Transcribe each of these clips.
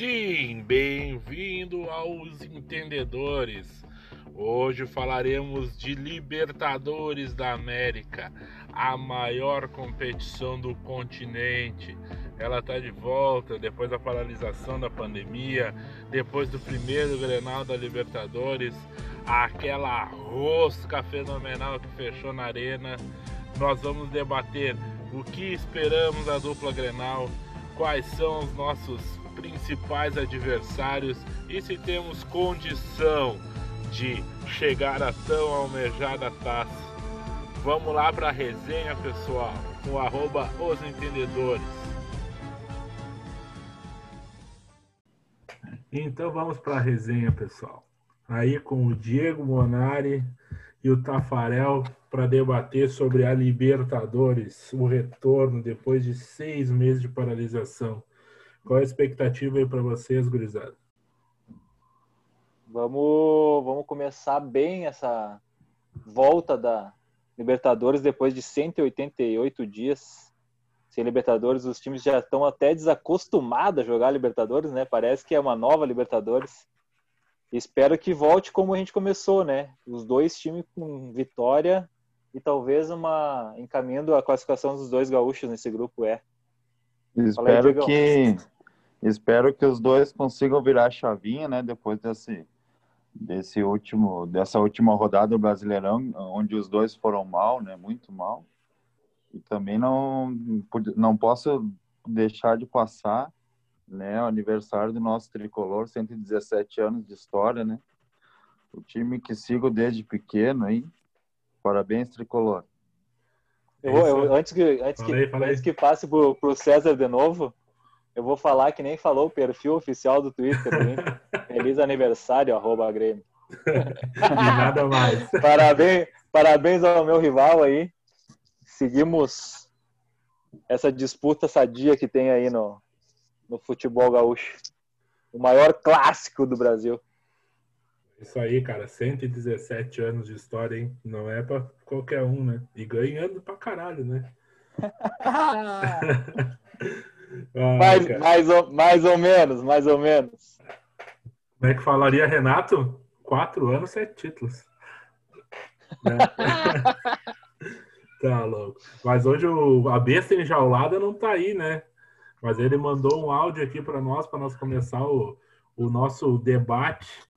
Sim, bem-vindo aos Entendedores. Hoje falaremos de Libertadores da América, a maior competição do continente. Ela está de volta depois da paralisação da pandemia, depois do primeiro Grenal da Libertadores, aquela rosca fenomenal que fechou na arena. Nós vamos debater o que esperamos da dupla Grenal, quais são os nossos principais adversários e se temos condição de chegar a tão almejada taça. Vamos lá para a resenha, pessoal, com arroba os entendedores. Então vamos para a resenha, pessoal. Aí com o Diego Monari e o Tafarel para debater sobre a Libertadores, o retorno depois de seis meses de paralisação. Qual a expectativa aí para vocês, gurizada? Vamos, vamos começar bem essa volta da Libertadores depois de 188 dias. Sem Libertadores, os times já estão até desacostumados a jogar Libertadores, né? Parece que é uma nova Libertadores. Espero que volte como a gente começou, né? Os dois times com vitória e talvez uma encaminhando a classificação dos dois gaúchos nesse grupo é. Espero aí, que espero que os dois consigam virar a chavinha, né? Depois desse desse último dessa última rodada do Brasileirão, onde os dois foram mal, né? Muito mal. E também não não posso deixar de passar, né? O aniversário do nosso tricolor, 117 anos de história, né? O time que sigo desde pequeno, aí. Parabéns, tricolor. Eu, eu, antes que, antes, que, antes que passe pro, pro César de novo, eu vou falar que nem falou o perfil oficial do Twitter. Feliz aniversário, arroba Grêmio. Nada mais. Parabéns, parabéns ao meu rival aí. Seguimos essa disputa sadia que tem aí no, no futebol gaúcho. O maior clássico do Brasil. Isso aí, cara, 117 anos de história, hein? Não é pra qualquer um, né? E ganhando pra caralho, né? ah, mais, mais, ou, mais ou menos, mais ou menos. Como é que falaria, Renato? Quatro anos, sete títulos. Né? tá louco. Mas hoje o, a besta enjaulada não tá aí, né? Mas ele mandou um áudio aqui para nós, para nós começar o, o nosso debate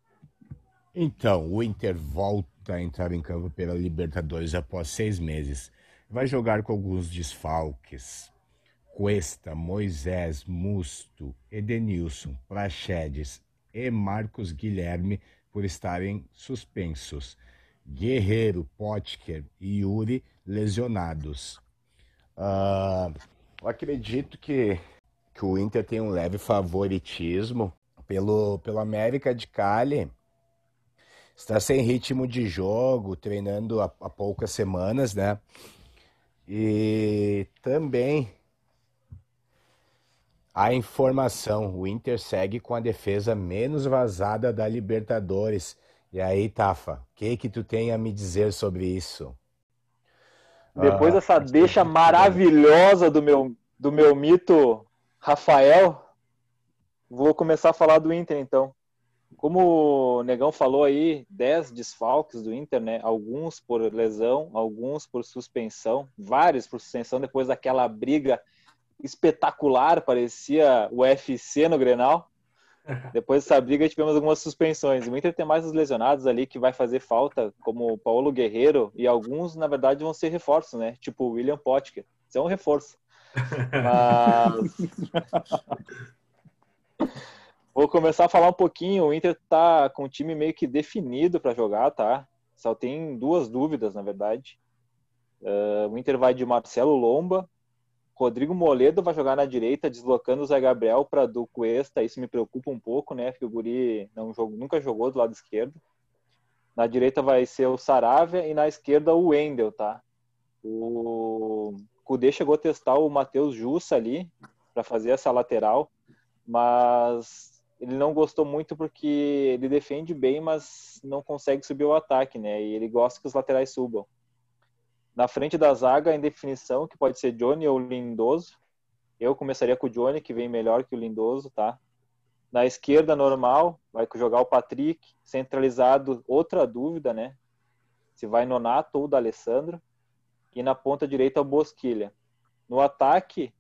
então, o Inter volta a entrar em campo pela Libertadores após seis meses. Vai jogar com alguns desfalques. Cuesta, Moisés, Musto, Edenilson, Praxedes e Marcos Guilherme por estarem suspensos. Guerreiro, Potker e Yuri lesionados. Uh, eu acredito que, que o Inter tem um leve favoritismo pelo, pelo América de Cali está sem ritmo de jogo, treinando há, há poucas semanas, né? E também a informação, o Inter segue com a defesa menos vazada da Libertadores. E aí, Tafa, o que que tu tem a me dizer sobre isso? Depois ah, dessa deixa maravilhosa do meu, do meu mito Rafael, vou começar a falar do Inter então. Como o Negão falou aí, 10 desfalques do Inter, né? Alguns por lesão, alguns por suspensão, vários por suspensão depois daquela briga espetacular, parecia o UFC no Grenal. Depois dessa briga tivemos algumas suspensões. O Inter tem mais os lesionados ali que vai fazer falta, como o Paulo Guerreiro, e alguns, na verdade, vão ser reforços, né? Tipo o William Potker. Isso é um reforço. Mas... Vou começar a falar um pouquinho. O Inter tá com o time meio que definido para jogar, tá? Só tem duas dúvidas, na verdade. Uh, o Inter vai de Marcelo Lomba. Rodrigo Moledo vai jogar na direita, deslocando o Zé Gabriel para do Cuesta. Isso me preocupa um pouco, né? Porque o Guri não jogou, nunca jogou do lado esquerdo. Na direita vai ser o Saravia e na esquerda o Wendel, tá? O Cudê chegou a testar o Matheus Jussa ali para fazer essa lateral, mas ele não gostou muito porque ele defende bem, mas não consegue subir o ataque, né? E ele gosta que os laterais subam. Na frente da zaga, em definição, que pode ser Johnny ou Lindoso. Eu começaria com o Johnny, que vem melhor que o Lindoso, tá? Na esquerda, normal, vai jogar o Patrick. Centralizado, outra dúvida, né? Se vai Nonato ou D'Alessandro. E na ponta direita, o Bosquilha. No ataque,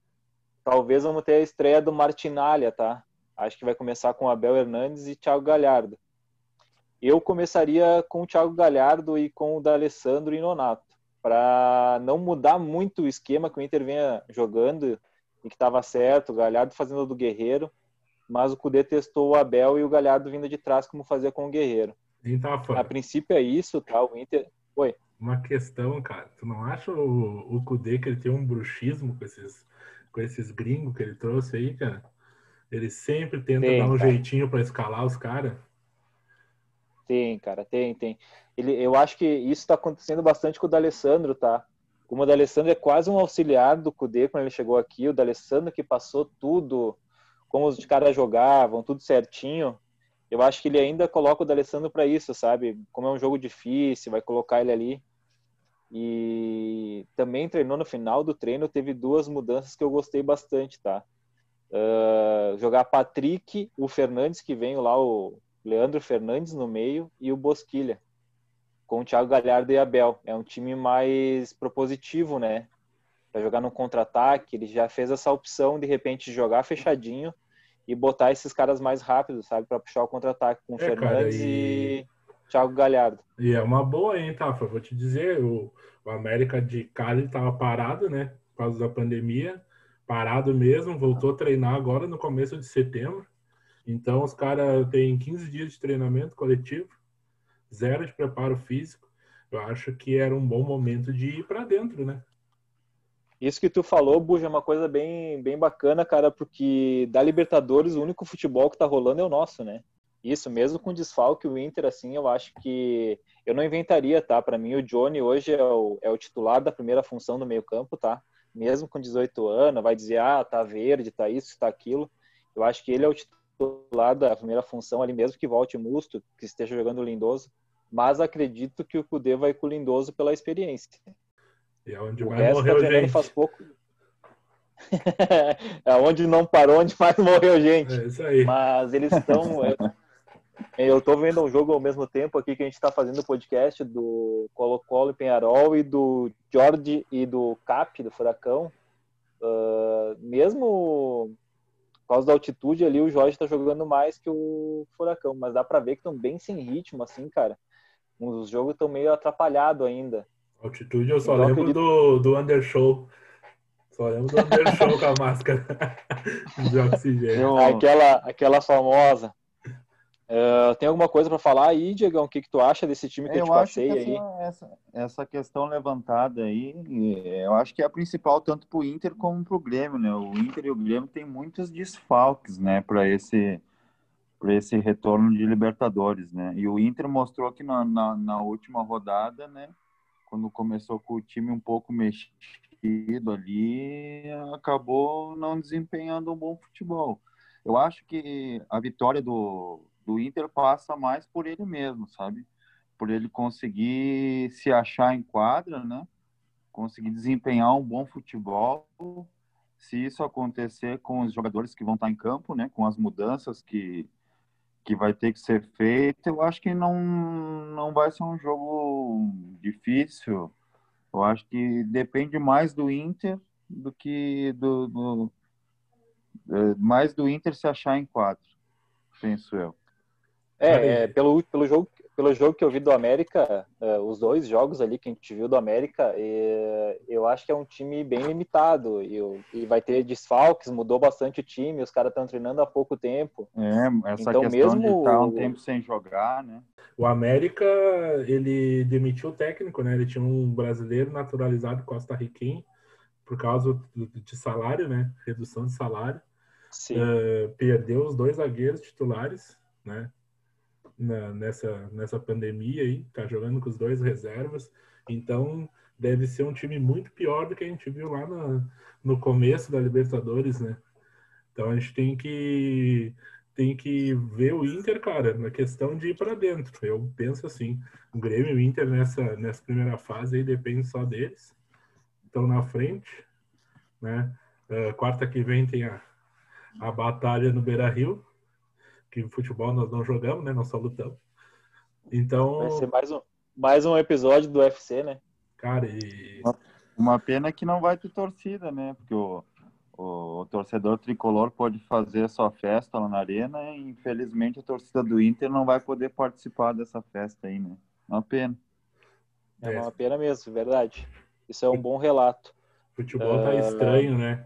talvez vamos ter a estreia do Martinalha, tá? Acho que vai começar com Abel Hernandes e Thiago Galhardo. Eu começaria com o Thiago Galhardo e com o D'Alessandro e Nonato, para não mudar muito o esquema que o Inter vinha jogando e que estava certo, o Galhardo fazendo do Guerreiro, mas o Cudê testou o Abel e o Galhardo vindo de trás como fazia com o Guerreiro. A princípio é isso, tá? O Inter. Oi. Uma questão, cara. Tu não acha o, o Cudê que ele tem um bruxismo com esses, com esses gringos que ele trouxe aí, cara? Ele sempre tenta tem, dar um cara. jeitinho para escalar os caras. Tem, cara, tem, tem. Ele, eu acho que isso está acontecendo bastante com o D'Alessandro, tá? Como o D'Alessandro é quase um auxiliar do Cudê quando ele chegou aqui, o D'Alessandro que passou tudo, como os caras jogavam, tudo certinho. Eu acho que ele ainda coloca o D'Alessandro para isso, sabe? Como é um jogo difícil, vai colocar ele ali. E também treinou no final do treino, teve duas mudanças que eu gostei bastante, tá? Uh, jogar Patrick, o Fernandes, que vem lá, o Leandro Fernandes no meio, e o Bosquilha, com o Thiago Galhardo e Abel. É um time mais propositivo, né? Para jogar no contra-ataque, ele já fez essa opção de repente jogar fechadinho e botar esses caras mais rápidos, sabe? Para puxar o contra-ataque com o é, Fernandes cara, e... e Thiago Galhardo. E é uma boa, hein, Tafa? Vou te dizer, o, o América de Cali estava parado, né? Por causa da pandemia parado mesmo, voltou a treinar agora no começo de setembro. Então, os caras têm 15 dias de treinamento coletivo, zero de preparo físico. Eu acho que era um bom momento de ir para dentro, né? Isso que tu falou, Buja, é uma coisa bem, bem bacana, cara, porque da Libertadores o único futebol que tá rolando é o nosso, né? Isso, mesmo com desfalque, o Inter, assim, eu acho que eu não inventaria, tá? Para mim, o Johnny hoje é o, é o titular da primeira função do meio campo, tá? mesmo com 18 anos, vai dizer, ah, tá verde, tá isso, tá aquilo. Eu acho que ele é o titular da primeira função ali, mesmo que volte Musto, que esteja jogando o Lindoso. Mas acredito que o Cudê vai com o Lindoso pela experiência. E é onde o mais morreu tá gente. Faz pouco. é onde não parou, onde mais morreu gente. É isso aí. Mas eles estão. Eu estou vendo um jogo ao mesmo tempo aqui que a gente está fazendo o podcast do Colo-Colo e Penharol e do Jorge e do Cap, do Furacão. Uh, mesmo por causa da altitude ali, o Jorge está jogando mais que o Furacão, mas dá para ver que estão bem sem ritmo, assim, cara. Os jogos estão meio atrapalhados ainda. Altitude eu só então, lembro acredito... do, do Undershow. Só lembro do Undershow com a máscara de oxigênio. Aquela, aquela famosa. Uh, tem alguma coisa para falar aí, Diegão? O que, que tu acha desse time que eu, eu te passei essa, aí? Essa, essa questão levantada aí, eu acho que é a principal tanto para o Inter como para o Grêmio, né? O Inter e o Grêmio têm muitos desfalques, né, para esse para esse retorno de Libertadores, né? E o Inter mostrou que na, na, na última rodada, né, quando começou com o time um pouco mexido ali, acabou não desempenhando um bom futebol. Eu acho que a vitória do do Inter passa mais por ele mesmo, sabe? Por ele conseguir se achar em quadra, né? Conseguir desempenhar um bom futebol. Se isso acontecer com os jogadores que vão estar em campo, né? Com as mudanças que, que vai ter que ser feito, eu acho que não, não vai ser um jogo difícil. Eu acho que depende mais do Inter do que do, do é, mais do Inter se achar em quadro, penso eu. É, é, pelo, pelo, jogo, pelo jogo que eu vi do América, é, os dois jogos ali que a gente viu do América, é, eu acho que é um time bem limitado e, e vai ter desfalques, mudou bastante o time, os caras estão treinando há pouco tempo. É, essa então, questão mesmo... de estar um tempo sem jogar, né? O América, ele demitiu o técnico, né? Ele tinha um brasileiro naturalizado costa-riquenho por causa de salário, né? Redução de salário. Uh, perdeu os dois zagueiros titulares, né? Na, nessa, nessa pandemia aí, tá jogando com os dois reservas, então deve ser um time muito pior do que a gente viu lá no, no começo da Libertadores, né? Então a gente tem que tem que ver o Inter, cara, na questão de ir para dentro. Eu penso assim, o Grêmio e o Inter nessa, nessa primeira fase aí depende só deles. Estão na frente, né? Uh, quarta que vem tem a, a batalha no Beira Rio, que futebol nós não jogamos, né? Nós só lutamos. Então. Vai ser mais um, mais um episódio do UFC, né? Cara, e. Uma pena que não vai ter torcida, né? Porque o, o, o torcedor tricolor pode fazer a sua festa lá na arena e infelizmente a torcida do Inter não vai poder participar dessa festa aí, né? Uma pena. É uma pena mesmo, verdade. Isso é um bom relato. Futebol tá uh... estranho, né?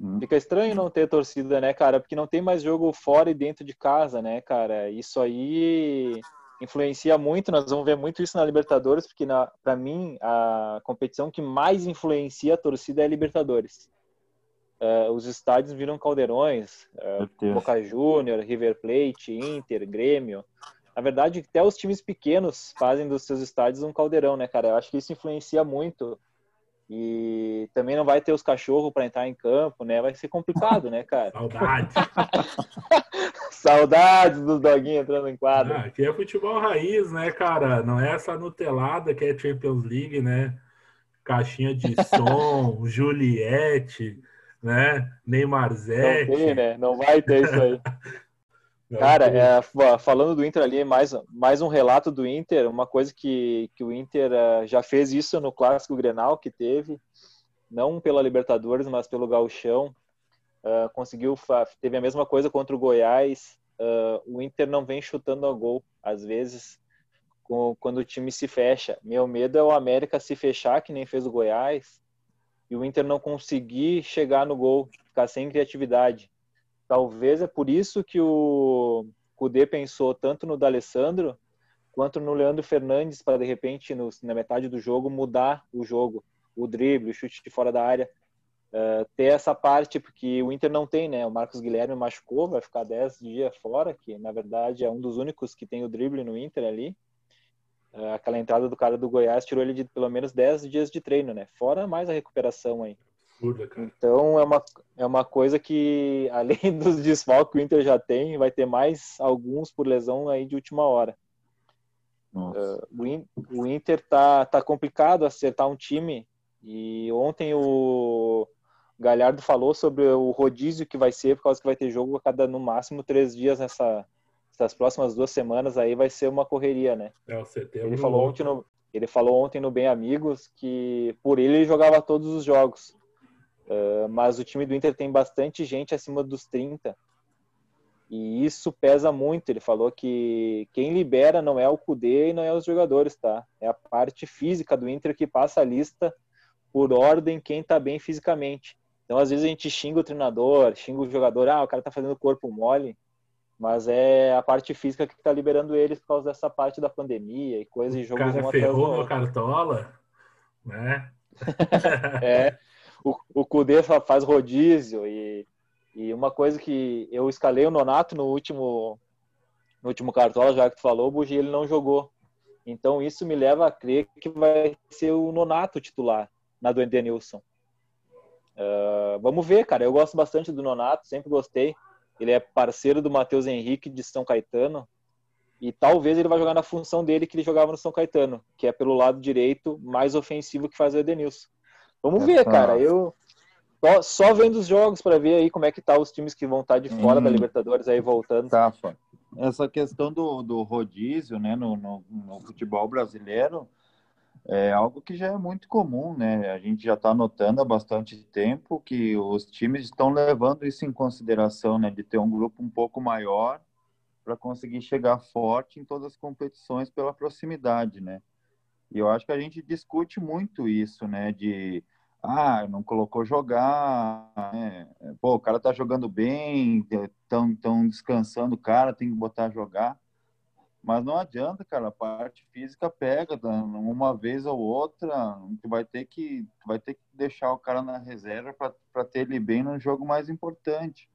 Hum. Fica estranho não ter torcida, né, cara? Porque não tem mais jogo fora e dentro de casa, né, cara? Isso aí influencia muito. Nós vamos ver muito isso na Libertadores, porque para mim a competição que mais influencia a torcida é a Libertadores. Uh, os estádios viram caldeirões, uh, Boca Júnior, River Plate, Inter, Grêmio. Na verdade, até os times pequenos fazem dos seus estádios um caldeirão, né, cara? Eu acho que isso influencia muito e também não vai ter os cachorros para entrar em campo, né? Vai ser complicado, né, cara? Saudades. Saudades dos doguinhos entrando em quadro. Ah, aqui é futebol raiz, né, cara? Não é essa nutelada que é Champions League, né? Caixinha de som, Juliette, né? Neymar Zete. Não tem, né? Não vai ter isso aí. Cara, é, falando do Inter ali, mais, mais um relato do Inter, uma coisa que, que o Inter uh, já fez isso no Clássico Grenal que teve, não pela Libertadores, mas pelo Gauchão, uh, conseguiu, teve a mesma coisa contra o Goiás, uh, o Inter não vem chutando a gol, às vezes, com, quando o time se fecha. Meu medo é o América se fechar, que nem fez o Goiás, e o Inter não conseguir chegar no gol, ficar sem criatividade. Talvez é por isso que o Cudê pensou tanto no D'Alessandro quanto no Leandro Fernandes para de repente no, na metade do jogo mudar o jogo, o drible, o chute de fora da área, uh, ter essa parte porque o Inter não tem, né? O Marcos Guilherme machucou, vai ficar 10 dias fora, que na verdade é um dos únicos que tem o drible no Inter ali. Uh, aquela entrada do cara do Goiás tirou ele de pelo menos 10 dias de treino, né? Fora mais a recuperação aí absurda, cara. Então é uma, é uma coisa que, além dos desfalques que o Inter já tem, vai ter mais alguns por lesão aí de última hora. Uh, o, Inter tá, tá complicado acertar um time e ontem o Galhardo falou sobre o rodízio que vai ser, por causa que vai ter jogo a cada no máximo três dias nessa, nessas próximas duas semanas aí vai ser uma correria, né? É, o setembro ele falou ontem no ele falou ontem no Bem Amigos que por ele ele jogava todos os jogos. Uh, mas o time do Inter tem bastante gente acima dos 30. E isso pesa muito. Ele falou que quem libera não é o Cudê e não é os jogadores, tá? É a parte física do Inter que passa a lista por ordem quem tá bem fisicamente. Então, às vezes a gente xinga o treinador, xinga o jogador, ah, o cara tá fazendo corpo mole, mas é a parte física que tá liberando eles por causa dessa parte da pandemia e coisas de jogo. O cara ferrou a cartola, né? é, o, o Kudê faz rodízio e, e uma coisa que eu escalei o Nonato no último no último cartola, já que tu falou, o ele não jogou. Então isso me leva a crer que vai ser o Nonato titular na do Edenilson. Uh, vamos ver, cara. Eu gosto bastante do Nonato, sempre gostei. Ele é parceiro do Matheus Henrique de São Caetano. E talvez ele vá jogar na função dele que ele jogava no São Caetano, que é pelo lado direito, mais ofensivo que faz o Edenilson. Vamos ver, cara. Eu só, só vendo os jogos para ver aí como é que tá os times que vão estar tá de fora hum, da Libertadores aí voltando. Tá, essa questão do, do rodízio, né, no, no, no, futebol brasileiro é algo que já é muito comum, né? A gente já está notando há bastante tempo que os times estão levando isso em consideração, né, de ter um grupo um pouco maior para conseguir chegar forte em todas as competições pela proximidade, né? E eu acho que a gente discute muito isso, né? De ah, não colocou jogar, né? pô, o cara tá jogando bem, estão tão descansando o cara, tem que botar jogar. Mas não adianta, cara, a parte física pega uma vez ou outra, tu vai ter que vai ter que deixar o cara na reserva para ter ele bem no jogo mais importante.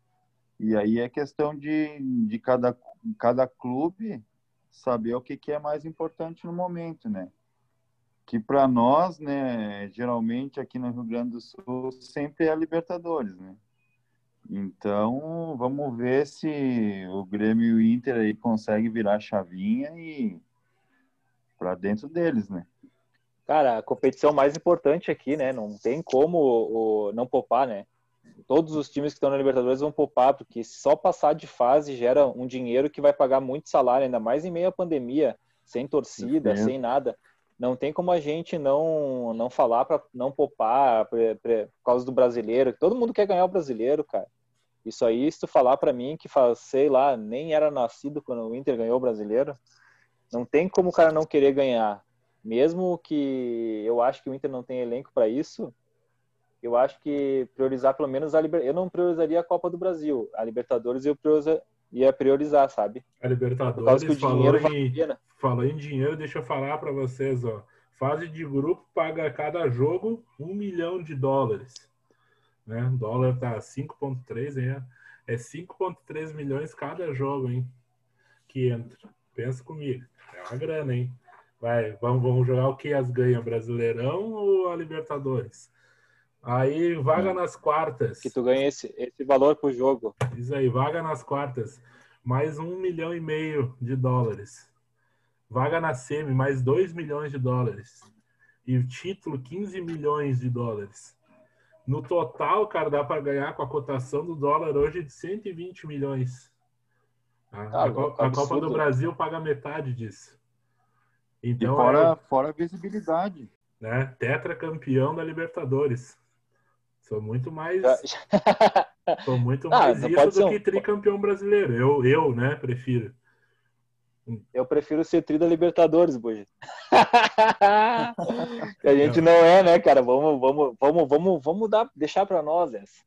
E aí é questão de, de cada, cada clube saber o que, que é mais importante no momento, né? Que para nós, né, geralmente aqui no Rio Grande do Sul, sempre é a Libertadores, né? Então, vamos ver se o Grêmio e o Inter aí conseguem virar a chavinha e para dentro deles, né? Cara, a competição mais importante aqui, né? Não tem como o, não poupar, né? todos os times que estão na Libertadores vão poupar, porque só passar de fase gera um dinheiro que vai pagar muito salário, ainda mais em meio à pandemia, sem torcida, sem nada. Não tem como a gente não não falar para não poupar por, por causa do brasileiro. Todo mundo quer ganhar o brasileiro, cara. Isso aí, se tu falar para mim que, sei lá, nem era nascido quando o Inter ganhou o brasileiro, não tem como o cara não querer ganhar. Mesmo que eu acho que o Inter não tem elenco para isso, eu acho que priorizar pelo menos a Libertadores. Eu não priorizaria a Copa do Brasil. A Libertadores eu. Ia priorizar, sabe? A Libertadores que o falou, em... falou em dinheiro, deixa eu falar para vocês, ó. Fase de grupo paga cada jogo um milhão de dólares. Né? O dólar tá 5,3, hein? É 5,3 milhões cada jogo, hein? Que entra. Pensa comigo. É uma grana, hein? Vai, vamos, vamos jogar o que as ganham? Brasileirão ou a Libertadores? Aí, vaga nas quartas. Que tu ganha esse, esse valor pro jogo. Isso aí, vaga nas quartas. Mais um milhão e meio de dólares. Vaga na semi, mais dois milhões de dólares. E o título, 15 milhões de dólares. No total, cara, dá para ganhar com a cotação do dólar hoje de 120 milhões. A, ah, a, a Copa do Brasil paga metade disso. Então, e fora, é, fora a visibilidade. Né? Tetra campeão da Libertadores. Sou muito mais. sou muito ah, mais isso do um... que tricampeão brasileiro. Eu, eu, né, prefiro. Eu prefiro ser tri da Libertadores, Buja. a gente não é, né, cara? Vamos, vamos, vamos, vamos, vamos dar, deixar para nós essa.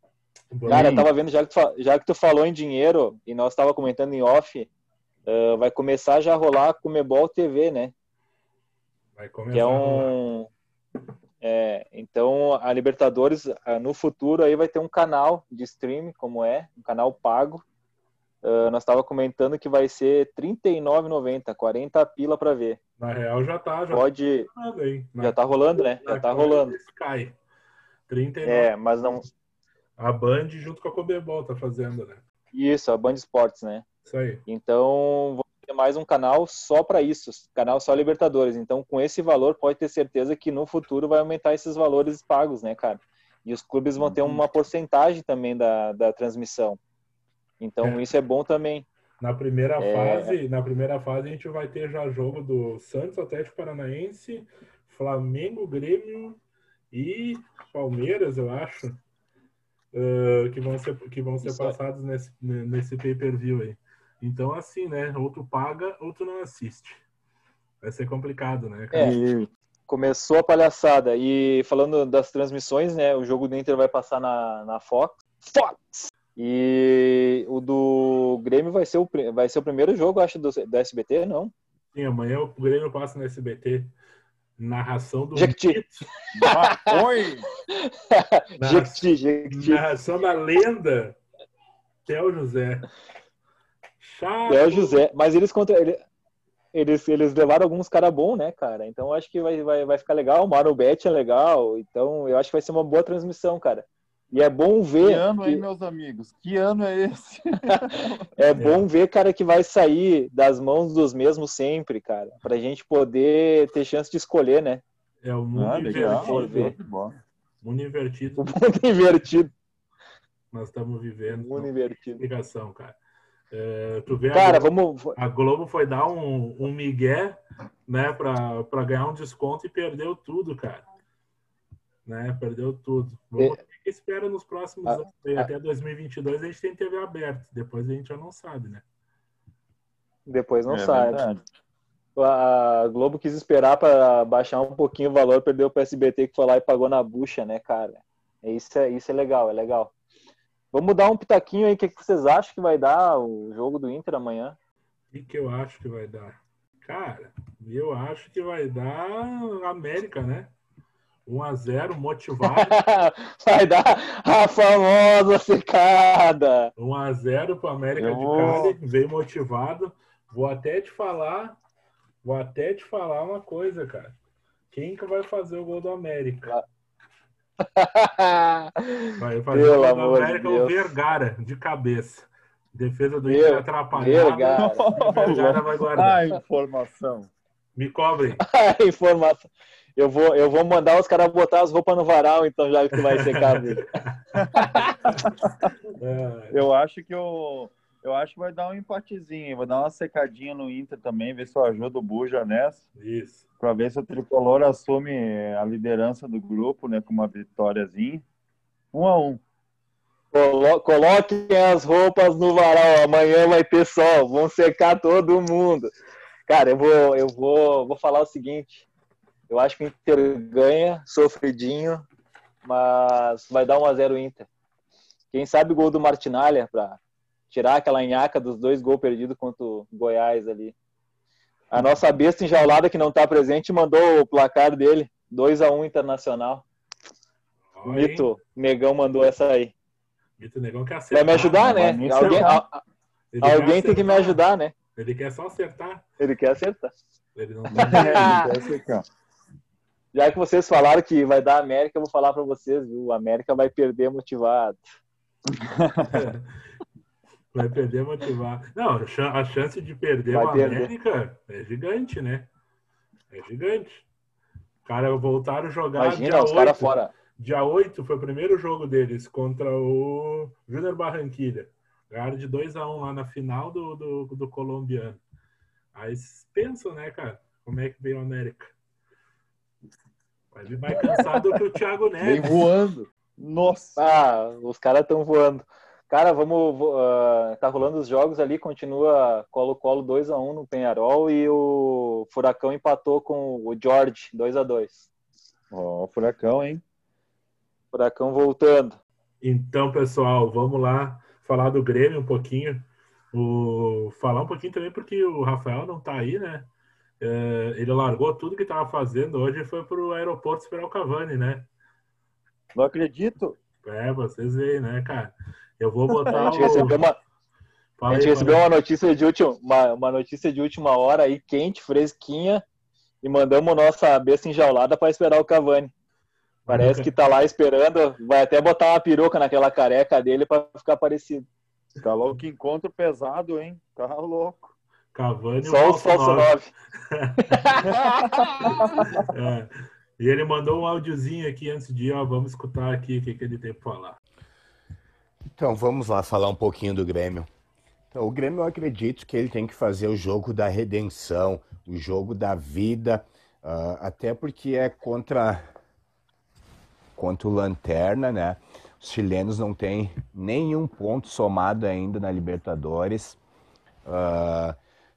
Cara, eu tava vendo, já que, tu, já que tu falou em dinheiro, e nós tava comentando em off, uh, vai começar já a rolar a Comebol TV, né? Vai começar que é um, é, então, a Libertadores, no futuro, aí vai ter um canal de streaming, como é, um canal pago. Uh, nós estava comentando que vai ser R$ 39,90, 40 pila para ver. Na real já tá, já Pode, tá rolando, já tá rolando, né? Já tá rolando. Sky. 39. É, mas não. A Band junto com a Cobebol tá fazendo, né? Isso, a Band Esportes, né? Isso aí. Então, ter mais um canal só para isso, canal só Libertadores. Então, com esse valor, pode ter certeza que no futuro vai aumentar esses valores pagos, né, cara? E os clubes vão ter uhum. uma porcentagem também da, da transmissão. Então, é. isso é bom também. Na primeira é... fase, na primeira fase a gente vai ter já jogo do Santos Atlético Paranaense, Flamengo, Grêmio e Palmeiras, eu acho, uh, que vão ser que vão ser é passados nesse nesse pay-per-view aí. Então, assim, né? Ou tu paga ou tu não assiste. Vai ser complicado, né? Cara? É, começou a palhaçada. E falando das transmissões, né? O jogo do Inter vai passar na, na Fox. Fox! E o do Grêmio vai ser o, vai ser o primeiro jogo, acho, do, do SBT, não? Sim, amanhã o Grêmio passa no SBT. Narração do. Jequiti. Ah, oi! Jequiti, Jequiti. Narração da lenda. Theo José. Chato. É o José, mas eles contra eles, eles levaram alguns caras bons, né, cara? Então acho que vai, vai, vai ficar legal. O Mano Bet é legal. Então eu acho que vai ser uma boa transmissão, cara. E é bom ver. Que ano que... aí, meus amigos? Que ano é esse? é bom ver, cara, que vai sair das mãos dos mesmos sempre, cara. Pra gente poder ter chance de escolher, né? É o mundo ah, invertido. Mundo invertido. O mundo invertido. Nós estamos vivendo. Mundo invertido. Ligação, cara. É, tu vê Cara, a Globo, vamos. A Globo foi dar um, um migué, né, para ganhar um desconto e perdeu tudo, cara. Né, perdeu tudo. Vamos ver o que espera nos próximos ah, anos. Ah, Até 2022 a gente tem TV aberta. Depois a gente já não sabe, né? Depois não é sabe. Verdade. A Globo quis esperar para baixar um pouquinho o valor, perdeu o SBT que foi lá e pagou na bucha, né, cara? Isso é, isso é legal, é legal. Vamos dar um pitaquinho aí, o que, que vocês acham que vai dar o jogo do Inter amanhã? O que, que eu acho que vai dar? Cara, eu acho que vai dar América, né? 1x0, motivado. vai dar a famosa secada. 1x0 para América eu... de Cali, veio motivado. Vou até te falar, vou até te falar uma coisa, cara. Quem que vai fazer o gol do América? Vai fazer Pelo o amor América de o Vergara, de cabeça. Defesa do Inter atrapalhada. Vergara. Vergara vai guardar. A informação. Me cobrem. Informação. Eu vou, eu vou mandar os caras botar as roupas no varal, então, já que vai secar. É. eu acho que o. Eu acho que vai dar um empatezinho, vai dar uma secadinha no Inter também, ver se eu ajudo o Buja nessa. Isso. Para ver se o Tricolor assume a liderança do grupo, né, com uma vitóriazinha. Um a um. Colo coloquem as roupas no varal, amanhã vai ter sol, vão secar todo mundo. Cara, eu vou, eu vou, vou falar o seguinte. Eu acho que o Inter ganha, sofridinho, mas vai dar 1 a 0 Inter. Quem sabe o gol do Martinalha para tirar aquela nhaca dos dois gols perdidos contra o Goiás ali. A nossa besta enjaulada que não está presente mandou o placar dele, 2 a 1 Internacional. O Mito Negão mandou essa aí. Mito Negão quer acertar. Vai me ajudar, né? Alguém, alguém tem que me ajudar, né? Ele quer só acertar. Ele quer acertar. Ele não tem... ele quer acertar. Já que vocês falaram que vai dar América, eu vou falar para vocês, viu? O América vai perder motivado. vai perder motivado. Não, a chance de perder vai o perder. América é gigante, né? É gigante. Cara voltaram a jogar Imagina, dia os 8. fora. Dia 8 foi o primeiro jogo deles contra o Júnior Barranquilha. Ganharam de 2 a 1 um lá na final do, do, do colombiano. Aí pensam, né, cara? Como é que veio o América? Vai vir mais cansado que o Thiago Neves. Vem voando. Nossa. Ah, os caras estão voando. Cara, vamos. Uh, tá rolando os jogos ali, continua Colo-Colo 2x1 no Penharol e o Furacão empatou com o George 2x2. Ó, oh, Furacão, hein? Furacão voltando. Então, pessoal, vamos lá falar do Grêmio um pouquinho. O... Falar um pouquinho também porque o Rafael não tá aí, né? É, ele largou tudo que estava fazendo hoje e foi para o aeroporto esperar o Cavani, né? Não acredito. É, vocês veem, né, cara? Eu vou botar. a gente o... recebeu uma, a gente recebeu uma notícia de última, uma, uma notícia de última hora aí, quente, fresquinha, e mandamos nossa besta enjaulada para esperar o Cavani. Parece que tá lá esperando, vai até botar uma peruca naquela careca dele para ficar parecido. Tá louco, que encontro pesado, hein? Tá louco. Cavani Só o falso 9. é. E ele mandou um áudiozinho aqui antes de ir, ó, vamos escutar aqui o que, que ele tem para falar. Então vamos lá falar um pouquinho do Grêmio. Então, o Grêmio eu acredito que ele tem que fazer o jogo da redenção, o jogo da vida, uh, até porque é contra contra o Lanterna, né? Os chilenos não têm nenhum ponto somado ainda na Libertadores. Uh,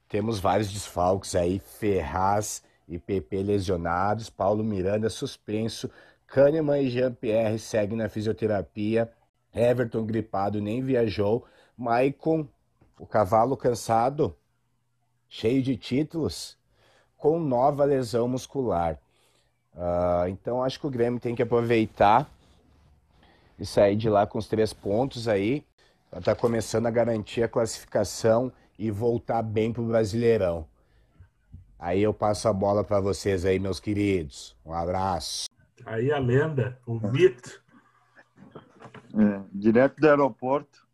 temos vários desfalques aí, Ferraz e PP lesionados, Paulo Miranda suspenso, Kahneman e Jean-Pierre seguem na fisioterapia, Everton gripado nem viajou, Maicon, o cavalo cansado, cheio de títulos, com nova lesão muscular. Uh, então acho que o Grêmio tem que aproveitar e sair de lá com os três pontos aí. Está começando a garantir a classificação e voltar bem pro Brasileirão. Aí eu passo a bola para vocês aí, meus queridos. Um abraço. Aí a lenda, o mito. É, direto do aeroporto.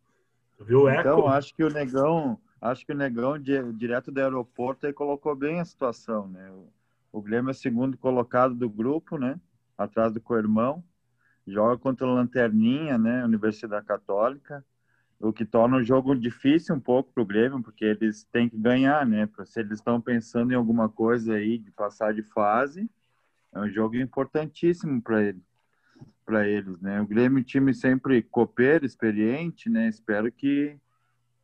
Viu eco? Então, acho que o Negão, acho que o Negão direto do aeroporto aí colocou bem a situação, né? O, o Grêmio é segundo colocado do grupo, né? Atrás do co-irmão. Joga contra o Lanterninha, né? Universidade Católica o que torna o jogo difícil um pouco para o Grêmio, porque eles têm que ganhar, né? Se eles estão pensando em alguma coisa aí de passar de fase, é um jogo importantíssimo para ele, para eles, né? O Grêmio, time sempre copeiro, experiente, né? Espero que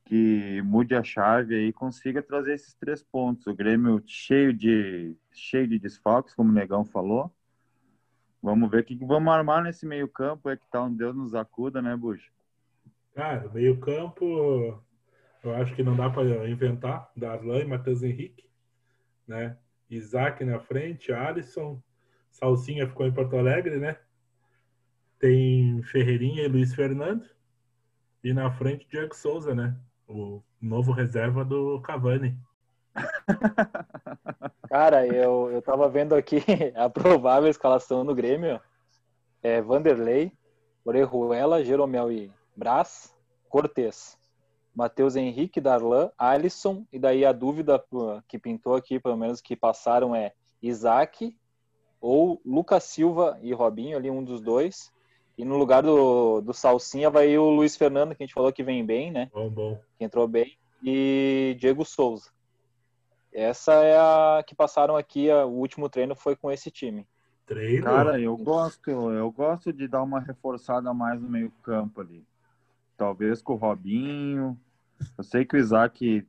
que mude a chave aí e consiga trazer esses três pontos. O Grêmio cheio de cheio de desfalques, como o Negão falou. Vamos ver o que, que vamos armar nesse meio campo, é que tá um Deus nos acuda, né, Buxa? Cara, meio campo, eu acho que não dá para inventar. Darlan e Matheus Henrique, né? Isaac na frente, Alisson, Salsinha ficou em Porto Alegre, né? Tem Ferreirinha e Luiz Fernando. E na frente, Diego Souza, né? O novo reserva do Cavani. Cara, eu, eu tava vendo aqui a provável escalação do Grêmio. É Vanderlei, Orejuela, Jeromel e Brás, Cortez. Matheus Henrique, Darlan, Alisson, e daí a dúvida que pintou aqui, pelo menos que passaram, é Isaac ou Lucas Silva e Robinho, ali um dos dois. E no lugar do, do Salsinha vai o Luiz Fernando, que a gente falou que vem bem, né? Bom, bom. Que entrou bem. E Diego Souza. Essa é a que passaram aqui, a, o último treino foi com esse time. Treino? Cara, eu gosto, eu gosto de dar uma reforçada mais no meio campo ali. Talvez com o Robinho. Eu sei que o Isaac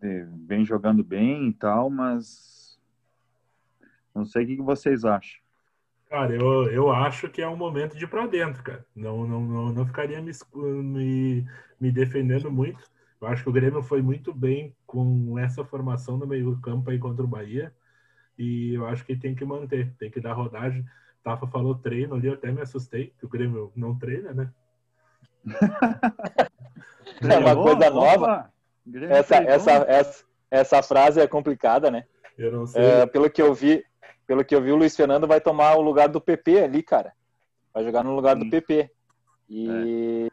vem jogando bem e tal, mas não sei o que vocês acham. Cara, eu, eu acho que é um momento de ir para dentro, cara. Não, não, não, não ficaria me, me, me defendendo muito. Eu acho que o Grêmio foi muito bem com essa formação no meio do campo aí contra o Bahia. E eu acho que tem que manter, tem que dar rodagem. Tafa falou treino ali, eu até me assustei, que o Grêmio não treina, né? é uma coisa nova. Essa, essa, essa, essa frase é complicada, né? Eu não sei. É, pelo que eu vi, pelo que eu vi, o Luiz Fernando vai tomar o lugar do PP ali, cara. Vai jogar no lugar do PP. E, é.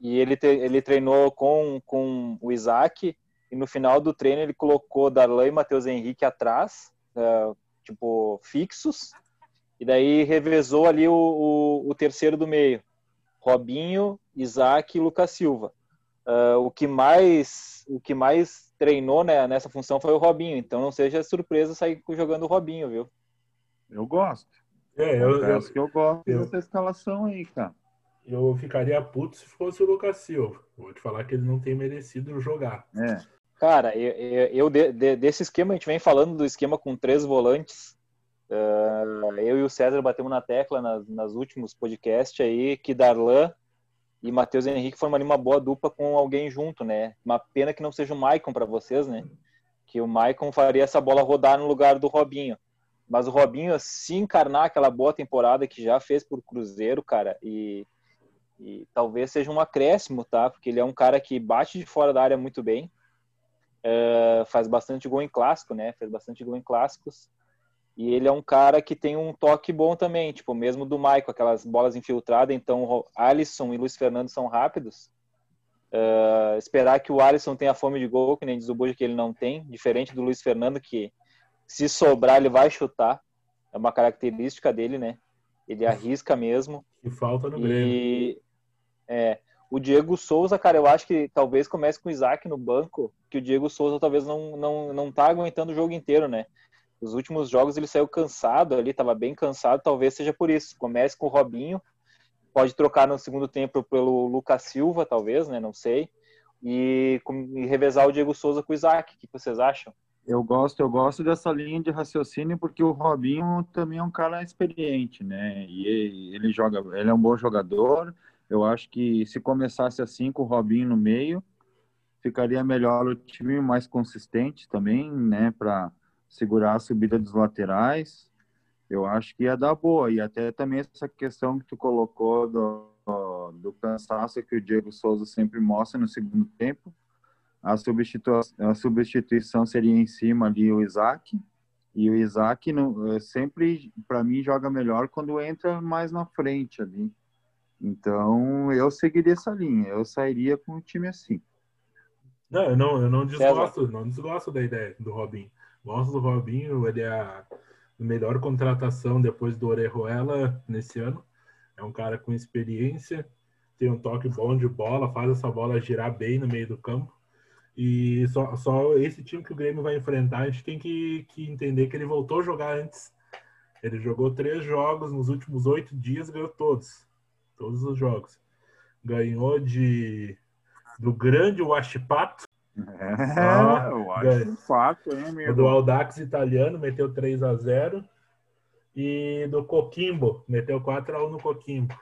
e ele, te, ele treinou com, com o Isaac. E no final do treino ele colocou Darlan e Matheus Henrique atrás, uh, tipo, fixos. E daí revezou ali o, o, o, terceiro do meio. Robinho, Isaac e Lucas Silva. Uh, o que mais o que mais treinou né, nessa função foi o Robinho. Então não seja surpresa sair jogando o Robinho, viu? Eu gosto. É, eu, eu, que eu gosto eu, dessa escalação aí, cara. Eu ficaria puto se fosse o Lucas Silva. Vou te falar que ele não tem merecido jogar. É. Cara, eu, eu de, de, desse esquema, a gente vem falando do esquema com três volantes. Uh, eu e o César batemos na tecla nas, nas últimos podcasts aí que Darlan e Matheus Henrique formaram uma boa dupla com alguém junto, né? Uma pena que não seja o Maicon para vocês, né? Que o Maicon faria essa bola rodar no lugar do Robinho. Mas o Robinho, se encarnar aquela boa temporada que já fez por Cruzeiro, cara, e, e talvez seja um acréscimo, tá? Porque ele é um cara que bate de fora da área muito bem, é, faz bastante gol em clássico, né? Fez bastante gol em clássicos. E ele é um cara que tem um toque bom também, tipo, mesmo do Maicon, aquelas bolas infiltradas. Então, Alisson e Luiz Fernando são rápidos. Uh, esperar que o Alisson tenha fome de gol, que nem diz o Buja que ele não tem, diferente do Luiz Fernando, que se sobrar, ele vai chutar. É uma característica dele, né? Ele arrisca mesmo. E falta no Grêmio. É, o Diego Souza, cara, eu acho que talvez comece com o Isaac no banco, que o Diego Souza talvez não, não, não tá aguentando o jogo inteiro, né? Os últimos jogos ele saiu cansado ali, tava bem cansado, talvez seja por isso. Comece com o Robinho, pode trocar no segundo tempo pelo Lucas Silva, talvez, né? Não sei. E, e revezar o Diego Souza com o Isaac. O que vocês acham? Eu gosto, eu gosto dessa linha de raciocínio porque o Robinho também é um cara experiente, né? E ele joga, ele é um bom jogador. Eu acho que se começasse assim com o Robinho no meio, ficaria melhor o time mais consistente também, né, para segurar a subida dos laterais. Eu acho que ia dar boa e até também essa questão que tu colocou do, do cansaço que o Diego Souza sempre mostra no segundo tempo a, substituição, a substituição seria em cima ali o Isaac. E o Isaac não, sempre, para mim, joga melhor quando entra mais na frente ali. Então, eu seguiria essa linha. Eu sairia com um time assim. Não, eu não, eu não desgosto, não desgosto da ideia do Robinho. Gosto do Robinho, ele é a melhor contratação depois do Orejuela nesse ano. É um cara com experiência, tem um toque bom de bola, faz essa bola girar bem no meio do campo. E só, só esse time que o Grêmio vai enfrentar, a gente tem que, que entender que ele voltou a jogar antes. Ele jogou três jogos nos últimos oito dias, ganhou todos. Todos os jogos. Ganhou de do grande Washipato. É, ah, Washipato, hein, amigo? Do Aldax italiano, meteu 3 a 0 E do Coquimbo, meteu 4 a 1 no Coquimbo.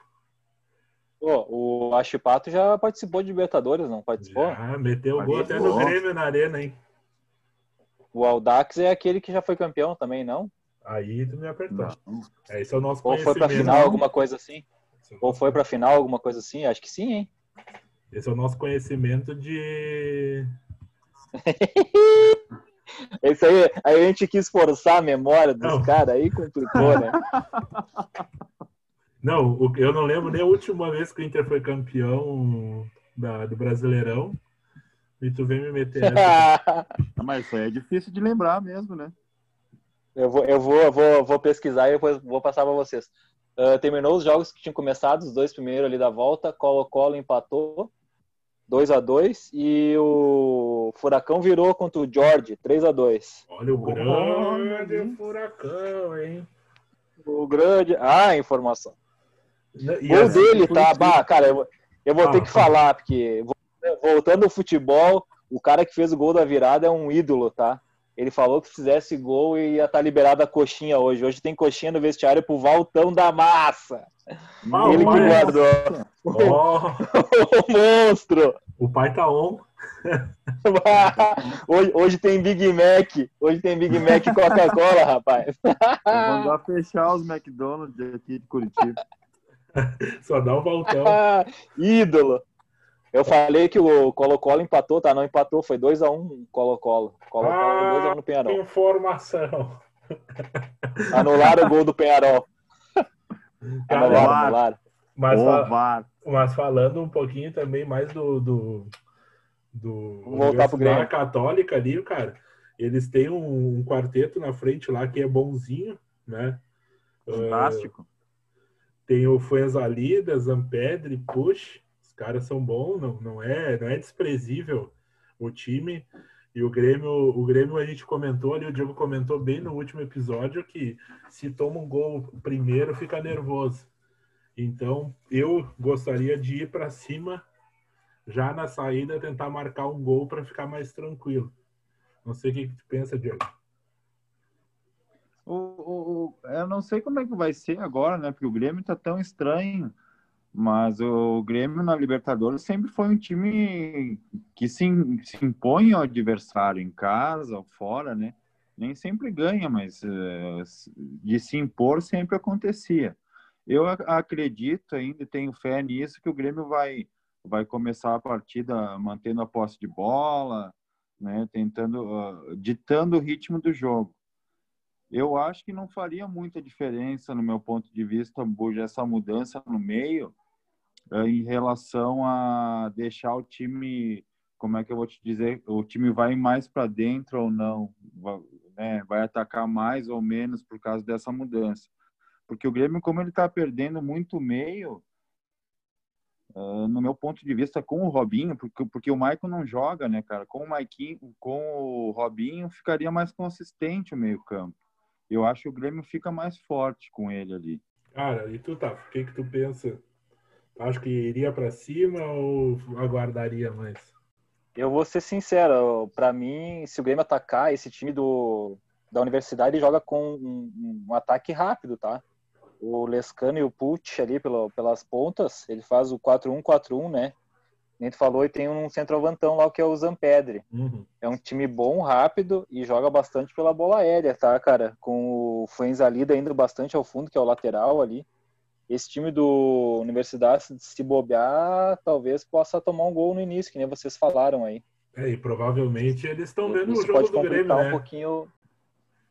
Pô, o Achipato já participou de Libertadores, não participou? Ah, meteu o gol até no Grêmio na arena, hein? O Aldax é aquele que já foi campeão também, não? Aí tu me apertou. Não. É, esse é o nosso Ou foi pra final alguma coisa assim? É Ou foi pra final alguma coisa assim? Acho que sim, hein? Esse é o nosso conhecimento de. Esse aí, aí a gente quis forçar a memória dos caras, aí complicou, né? Não, eu não lembro nem a última vez que o Inter foi campeão da, do Brasileirão. E tu vem me meter essa. Mas isso aí é difícil de lembrar mesmo, né? Eu vou, eu vou, eu vou, vou pesquisar e depois vou passar para vocês. Uh, terminou os jogos que tinham começado, os dois primeiros ali da volta. Colo-Colo empatou 2 a 2 e o Furacão virou contra o George 3 a 2 Olha o grande oh, Furacão, hein? O grande. Ah, informação. E Gol assim, dele, tá? Bah, cara, eu, eu vou ah, ter que falar, porque voltando ao futebol, o cara que fez o gol da virada é um ídolo, tá? Ele falou que se fizesse gol ia estar tá liberada a coxinha hoje. Hoje tem coxinha no vestiário pro Valtão da Massa. Ah, Ele que guardou. Oh. o monstro. O pai tá on. hoje, hoje, tem Big Mac. Hoje tem Big Mac e Coca-Cola, rapaz. Vou mandar fechar os McDonald's aqui de Curitiba. Só dá um voltão. Ídolo. Eu falei que o Colo-Colo empatou, tá? Não empatou, foi 2x1 um, Colo-Colo. Colo-Colo ah, 2x1 um no Penharol. Informação. Anularam o gol do Penharol. anularam, anularam. Mas, fal mas falando um pouquinho também mais do, do, do voltar pro Grêmio. Católica ali, cara. Eles têm um, um, quarteto na frente lá que é bonzinho, né? Fantástico. Uh, tem o Fuenzalida, Zampedre, Push os caras são bons, não, não, é, não é desprezível o time. E o Grêmio, o Grêmio a gente comentou ali, o Diego comentou bem no último episódio que se toma um gol primeiro fica nervoso. Então eu gostaria de ir para cima já na saída tentar marcar um gol para ficar mais tranquilo. Não sei o que, que tu pensa, Diego. O, o, eu não sei como é que vai ser agora, né? Porque o Grêmio tá tão estranho. Mas o Grêmio na Libertadores sempre foi um time que se, se impõe ao adversário em casa ou fora, né? Nem sempre ganha, mas uh, de se impor sempre acontecia. Eu acredito ainda, tenho fé nisso, que o Grêmio vai, vai começar a partida mantendo a posse de bola, né? Tentando, uh, ditando o ritmo do jogo. Eu acho que não faria muita diferença, no meu ponto de vista, essa mudança no meio, eh, em relação a deixar o time, como é que eu vou te dizer, o time vai mais para dentro ou não, vai, né, vai atacar mais ou menos por causa dessa mudança. Porque o Grêmio, como ele está perdendo muito meio, uh, no meu ponto de vista, com o Robinho, porque, porque o Maicon não joga, né, cara? Com o Maikinho, com o Robinho, ficaria mais consistente o meio-campo. Eu acho que o Grêmio fica mais forte com ele ali. Cara, e tu tá? O que que tu pensa Acho que iria para cima ou aguardaria mais? Eu vou ser sincero, para mim, se o Grêmio atacar esse time do, da universidade, joga com um, um ataque rápido, tá? O Lescano e o Pucci ali pelo, pelas pontas, ele faz o 4-1-4-1, né? Nem tu falou, e tem um centroavantão lá que é o Zampedre. Uhum. É um time bom, rápido e joga bastante pela bola aérea, tá, cara? Com o Fuenzalida indo bastante ao fundo, que é o lateral ali esse time do Universidade, se bobear, talvez possa tomar um gol no início, que nem vocês falaram aí. É, e provavelmente eles estão vendo Isso o jogo do Grêmio, né? um pouquinho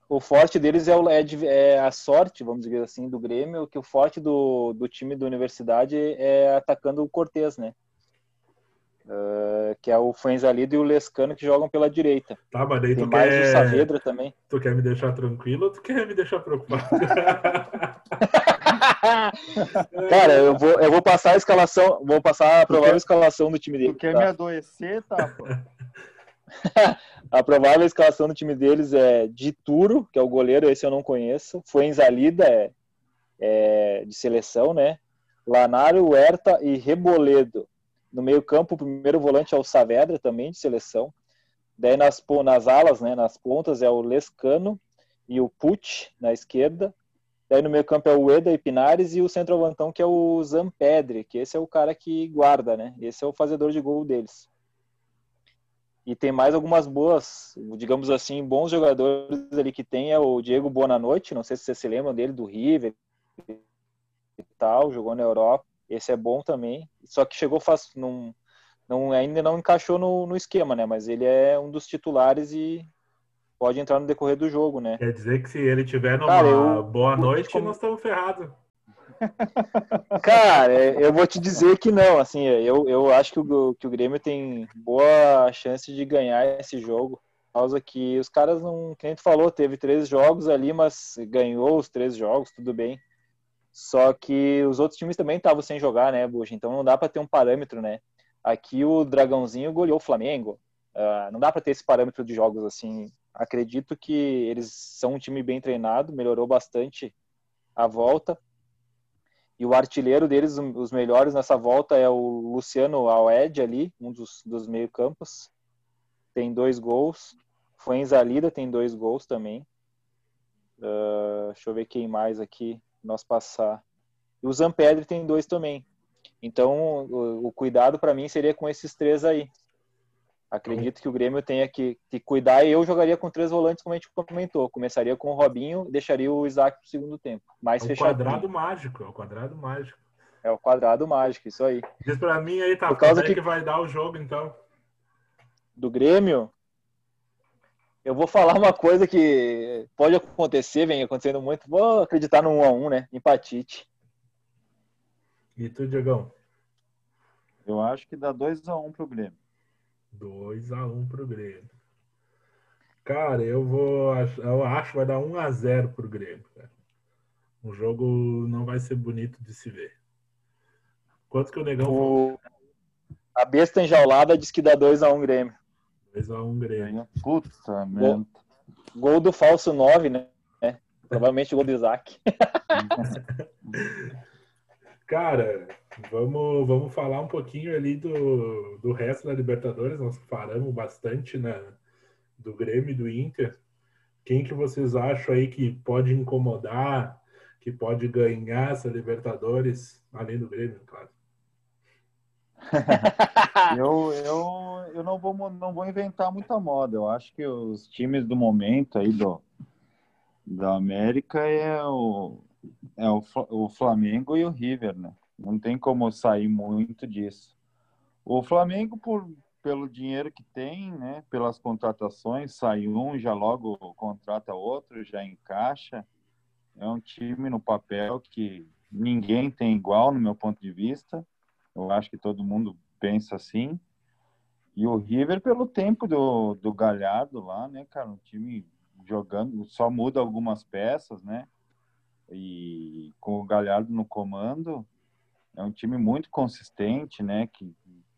o forte deles é, o, é, é, a sorte, vamos dizer assim, do Grêmio, que o forte do, do time da Universidade é atacando o Cortez, né? Uh, que é o Fuenzalido e o Lescano que jogam pela direita. Tá, mas daí Tem tu mais quer... o Saavedra também. Tu quer me deixar tranquilo ou tu quer me deixar preocupado? Cara, eu vou, eu vou passar a escalação, vou passar a provável escalação do time dele. Tu quer tá? me adoecer, tá? a provável escalação do time deles é Dituro, que é o goleiro, esse eu não conheço. Fuenzalida é, é de seleção, né? Lanário, Huerta e Reboledo. No meio-campo, o primeiro volante é o Saavedra, também de seleção. Daí nas, nas alas, né, nas pontas, é o Lescano e o Pucci na esquerda. Daí no meio campo é o Eda e Pinares e o centroavantão que é o Zampedre, que esse é o cara que guarda, né? Esse é o fazedor de gol deles. E tem mais algumas boas, digamos assim, bons jogadores ali que tem é o Diego Bonanoite, não sei se vocês se lembram dele do River e tal, jogou na Europa. Esse é bom também, só que chegou faz não, não ainda não encaixou no, no esquema, né? Mas ele é um dos titulares e pode entrar no decorrer do jogo, né? Quer dizer que se ele tiver numa Cara, eu, boa noite, como... nós estamos ferrados. Cara, eu vou te dizer que não. Assim, eu, eu acho que o, que o Grêmio tem boa chance de ganhar esse jogo. Por causa que os caras não. Quem tu falou, teve três jogos ali, mas ganhou os três jogos, tudo bem. Só que os outros times também estavam sem jogar, né, Buxa? Então não dá para ter um parâmetro, né? Aqui o Dragãozinho goleou o Flamengo. Uh, não dá para ter esse parâmetro de jogos assim. Acredito que eles são um time bem treinado, melhorou bastante a volta. E o artilheiro deles, os melhores nessa volta, é o Luciano Aled ali, um dos, dos meio-campos. Tem dois gols. Foi em Zalida, tem dois gols também. Uh, deixa eu ver quem mais aqui nós passar. E o Zampedri tem dois também. Então, o, o cuidado para mim seria com esses três aí. Acredito que o Grêmio tenha que, que cuidar e eu jogaria com três volantes, como a gente comentou. Começaria com o Robinho, deixaria o Isaac no segundo tempo. Mais é o fechado. quadrado mágico, é o quadrado mágico. É o quadrado mágico, isso aí. Diz pra mim aí, tá? Por causa que... que vai dar o jogo, então? Do Grêmio? Eu vou falar uma coisa que pode acontecer, vem acontecendo muito. Vou acreditar no 1 a 1 né? Empatite. E tu, Diegão? Eu acho que dá 2 a 1 pro Grêmio. 2 a 1 pro Grêmio. Cara, eu vou. Eu acho que vai dar 1 a 0 pro Grêmio. Cara. O jogo não vai ser bonito de se ver. Quanto que o Negão o... A besta enjaulada diz que dá 2 a 1 Grêmio. 2x1 Grêmio. Puta merda. Gol, do falso 9, né? É, provavelmente o gol do Isaac. Cara, vamos, vamos falar um pouquinho ali do, do resto da Libertadores. Nós paramos bastante na, do Grêmio e do Inter. Quem que vocês acham aí que pode incomodar, que pode ganhar essa Libertadores, além do Grêmio, claro? eu, eu, eu não, vou, não vou inventar muita moda. Eu acho que os times do momento aí do, da América é o, é o, o Flamengo e o River, né? Não tem como sair muito disso. O Flamengo, por, pelo dinheiro que tem, né? Pelas contratações, sai um, já logo contrata outro, já encaixa. É um time no papel que ninguém tem igual, no meu ponto de vista. Eu acho que todo mundo pensa assim. E o River, pelo tempo do, do Galhardo lá, né, cara? Um time jogando, só muda algumas peças, né? E com o Galhardo no comando, é um time muito consistente, né? Que,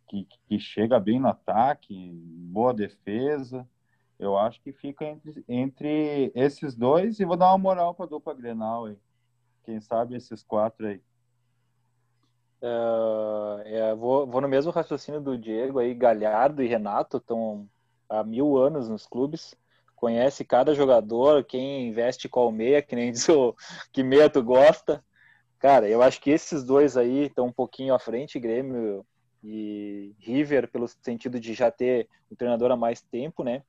que, que chega bem no ataque, boa defesa. Eu acho que fica entre, entre esses dois e vou dar uma moral para a dupla Grenal aí. Quem sabe esses quatro aí. Uh, é, vou, vou, no mesmo raciocínio do Diego aí, Galhardo e Renato estão há mil anos nos clubes, conhece cada jogador, quem investe qual meia, que nem diz o que meia tu gosta. Cara, eu acho que esses dois aí estão um pouquinho à frente, Grêmio e River, pelo sentido de já ter o treinador há mais tempo, né?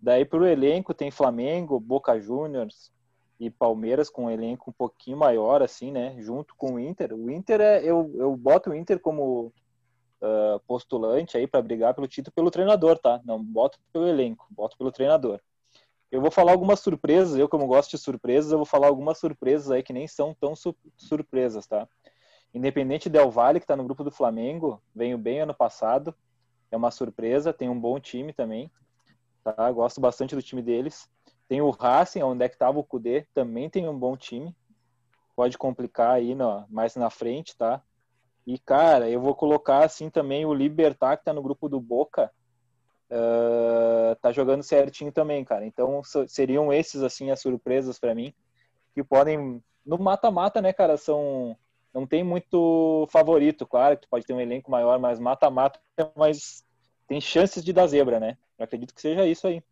Daí para o elenco tem Flamengo, Boca Juniors, e Palmeiras com um elenco um pouquinho maior, assim, né? Junto com o Inter. O Inter é. Eu, eu boto o Inter como uh, postulante aí para brigar pelo título pelo treinador, tá? Não boto pelo elenco, boto pelo treinador. Eu vou falar algumas surpresas, eu como gosto de surpresas, eu vou falar algumas surpresas aí que nem são tão su surpresas, tá? Independente Del Valle, que tá no grupo do Flamengo, veio bem ano passado, é uma surpresa, tem um bom time também, tá? Gosto bastante do time deles. Tem o Racing, onde é que estava o Kudê, também tem um bom time. Pode complicar aí no, mais na frente, tá? E, cara, eu vou colocar assim também o Libertar, que tá no grupo do Boca, uh, tá jogando certinho também, cara. Então, seriam esses, assim, as surpresas para mim, que podem, no mata-mata, né, cara, são, não tem muito favorito, claro, que pode ter um elenco maior, mas mata-mata, mas tem chances de dar zebra, né? Eu acredito que seja isso aí.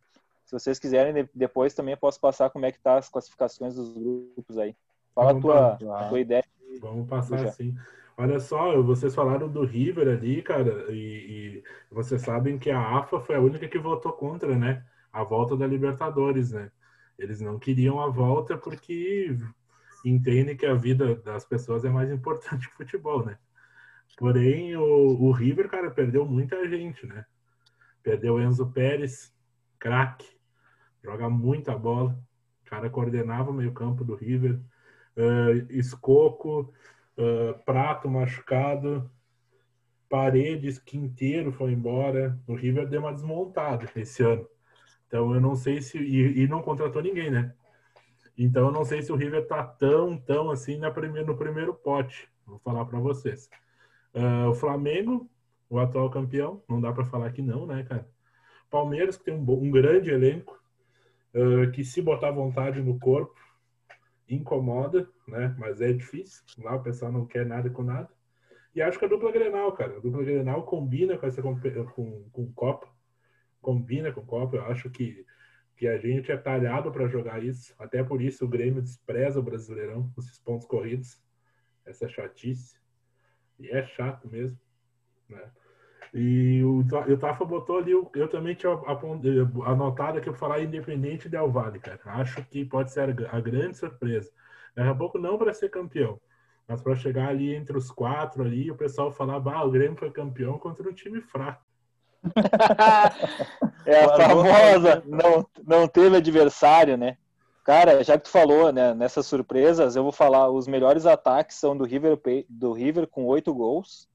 Se vocês quiserem, depois também posso passar como é que tá as classificações dos grupos aí. Fala a tua, a tua ideia. Vamos passar assim. Olha só, vocês falaram do River ali, cara, e, e, vocês sabem que a AFA foi a única que votou contra, né? A volta da Libertadores, né? Eles não queriam a volta porque entendem que a vida das pessoas é mais importante que o futebol, né? Porém, o, o River, cara, perdeu muita gente, né? Perdeu Enzo Pérez, craque, joga muita bola. O cara coordenava o meio-campo do River. Uh, Escoco, Uh, Prato machucado. Paredes, Quinteiro foi embora. O River deu uma desmontada esse ano. Então eu não sei se. E, e não contratou ninguém, né? Então eu não sei se o River tá tão, tão assim na primeiro, no primeiro pote. Vou falar para vocês. Uh, o Flamengo, o atual campeão, não dá para falar que não, né, cara? Palmeiras, que tem um, um grande elenco, uh, que se botar vontade no corpo, incomoda, né? Mas é difícil. Lá o pessoal não quer nada com nada. E acho que a dupla Grenal, cara. A dupla Grenal combina com essa com, com Copa. Combina com Copa. Eu acho que, que a gente é talhado para jogar isso. Até por isso o Grêmio despreza o Brasileirão, esses pontos corridos. Essa chatice. E é chato mesmo. Né? E o, o Tafa botou ali, eu também tinha anotado que eu falar Independente Del Vale, cara. Acho que pode ser a grande surpresa. Daqui a pouco não para ser campeão, mas para chegar ali entre os quatro ali, o pessoal falar, bah, o Grêmio foi campeão contra um time fraco. é a famosa, não, não teve adversário, né? Cara, já que tu falou, né, nessas surpresas, eu vou falar, os melhores ataques são do River, do River com oito gols,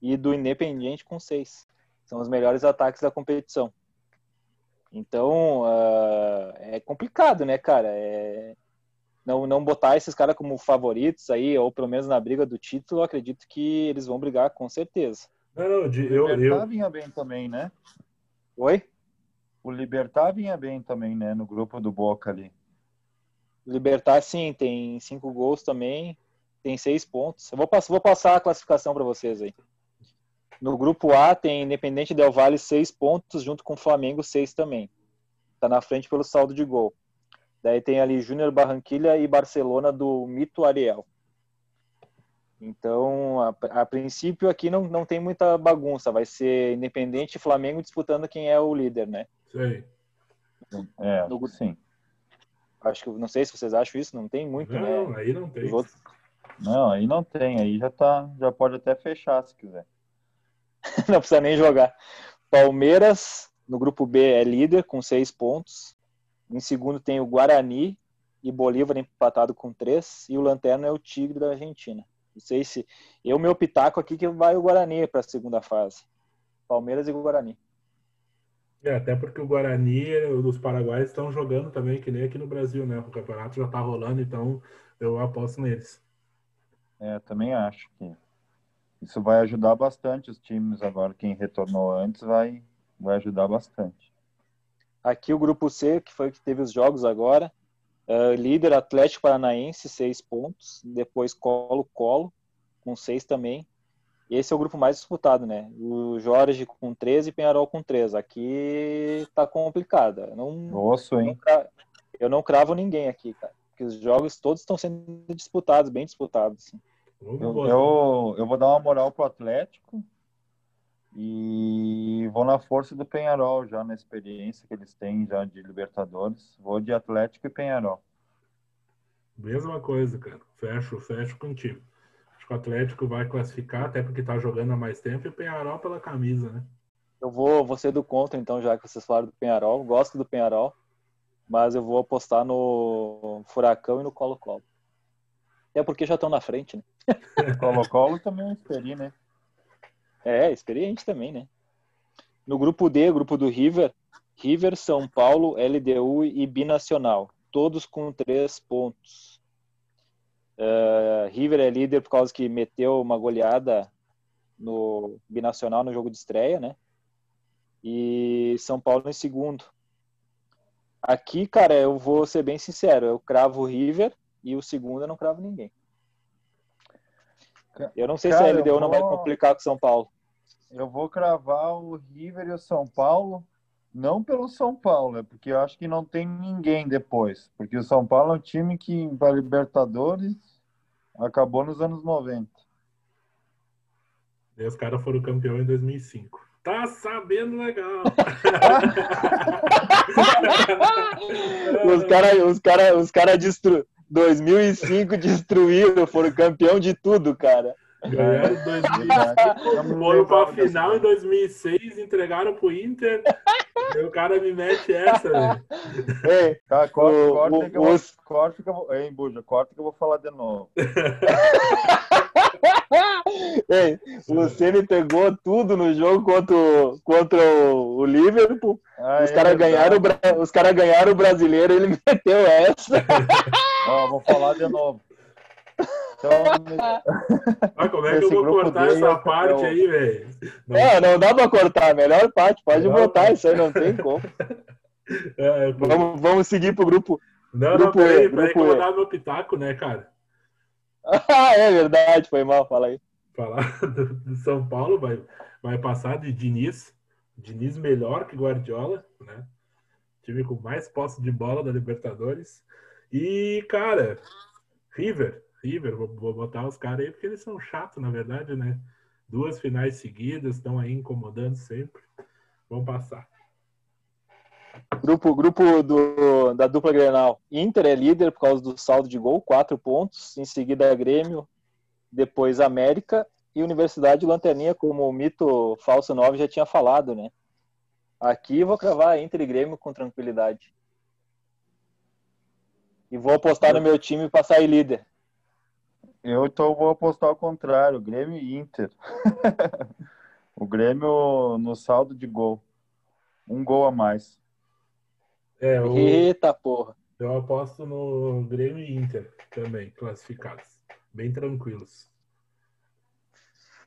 e do Independiente com seis. São os melhores ataques da competição. Então, uh, é complicado, né, cara? É... Não, não botar esses caras como favoritos aí, ou pelo menos na briga do título, eu acredito que eles vão brigar com certeza. Não, não, de, eu, o Libertar eu... vinha bem também, né? Oi? O Libertar vinha bem também, né? No grupo do Boca ali. Libertar, sim, tem cinco gols também, tem seis pontos. Eu vou, vou passar a classificação para vocês aí. No grupo A tem Independente Del Valle seis pontos, junto com Flamengo seis também. Está na frente pelo saldo de gol. Daí tem ali Júnior Barranquilha e Barcelona do Mito Ariel. Então, a, a, princípio aqui não, não tem muita bagunça. Vai ser Independente e Flamengo disputando quem é o líder, né? Sim. É, no, sim. Acho que não sei se vocês acham isso, não tem muito, não, né? aí não tem. Outros... Não, aí não tem, aí já tá, já pode até fechar se quiser. não precisa nem jogar. Palmeiras, no grupo B, é líder com seis pontos. Em segundo tem o Guarani e Bolívar empatado com três. E o Lanterna é o Tigre da Argentina. Não sei se. Eu, meu pitaco aqui, que vai o Guarani para a segunda fase. Palmeiras e Guarani. É, até porque o Guarani, os paraguaios estão jogando também, que nem aqui no Brasil, né? O campeonato já está rolando, então eu aposto neles. É, também acho que isso vai ajudar bastante os times agora. Quem retornou antes vai, vai ajudar bastante. Aqui o grupo C, que foi que teve os jogos agora. Uh, líder Atlético Paranaense, seis pontos. Depois Colo-Colo, com seis também. Esse é o grupo mais disputado, né? O Jorge com 13 e Penharol com 3. Aqui tá complicado. Eu não, Nossa, hein? eu não cravo ninguém aqui, cara. Porque os jogos todos estão sendo disputados, bem disputados. Assim. Eu, eu, eu, vou dar uma moral pro Atlético e vou na força do Penharol já na experiência que eles têm já de Libertadores. Vou de Atlético e Penharol. Mesma coisa, cara. Fecho, fecho contigo. Acho que o Atlético vai classificar, até porque tá jogando há mais tempo, e o Penharol pela camisa, né? Eu vou, vou ser do contra, então, já que vocês falaram do Penharol. Gosto do Penharol, mas eu vou apostar no Furacão e no Colo-Colo. Até porque já estão na frente, né? Colo-Colo também é experi, né? É, experiente também, né? No grupo D, grupo do River, River, São Paulo, LDU e Binacional, todos com três pontos. Uh, River é líder por causa que meteu uma goleada no Binacional no jogo de estreia, né? E São Paulo em segundo. Aqui, cara, eu vou ser bem sincero, eu cravo o River e o segundo eu não cravo ninguém. Eu não sei Cara, se a LDU vou... não vai complicar com São Paulo. Eu vou cravar o River e o São Paulo, não pelo São Paulo, é porque eu acho que não tem ninguém depois. Porque o São Paulo é um time que, para Libertadores, acabou nos anos 90. E os caras foram campeão em 2005. Tá sabendo legal. os caras os cara, os cara destru... 2005 destruíram, foram campeão de tudo, cara. Ganharam 2005, foram pra final em 2006, entregaram pro Inter. o cara me mete essa, velho. Ei, tá, corta, o, corta, o, que eu vou, corta que eu vou. Ei, Buja, corta que eu vou falar de novo. Ei, o Luciano pegou tudo no jogo contra o, contra o, Liverpool. Ah, os é caras ganharam, os cara ganharam o brasileiro ele meteu essa. Ó, vou falar de novo. Então, Mas como é que eu vou cortar essa parte aí, velho? É, não dá pra cortar. A melhor parte, pode não, botar, isso aí não tem como. É, vamos, vamos seguir pro grupo. Não, grupo não, peraí, e, peraí que eu vou dar meu pitaco, né, cara? ah, é verdade, foi mal, fala aí. Falar do São Paulo, vai, vai passar de Diniz. Diniz melhor que Guardiola, né? Time com mais posse de bola da Libertadores. E, cara, River, River, vou, vou botar os caras aí porque eles são chatos, na verdade, né? Duas finais seguidas, estão aí incomodando sempre. Vão passar. Grupo, grupo do, da dupla Grenal. Inter é líder por causa do saldo de gol, quatro pontos. Em seguida, Grêmio. Depois, América. E Universidade Lanterninha, como o mito Falso 9 já tinha falado, né? Aqui vou cravar Inter e Grêmio com tranquilidade. E vou apostar no meu time para sair líder. Eu então vou apostar ao contrário, Grêmio e Inter. o Grêmio no saldo de gol. Um gol a mais. É, o... Eita porra. Eu aposto no Grêmio e Inter também, classificados. Bem tranquilos.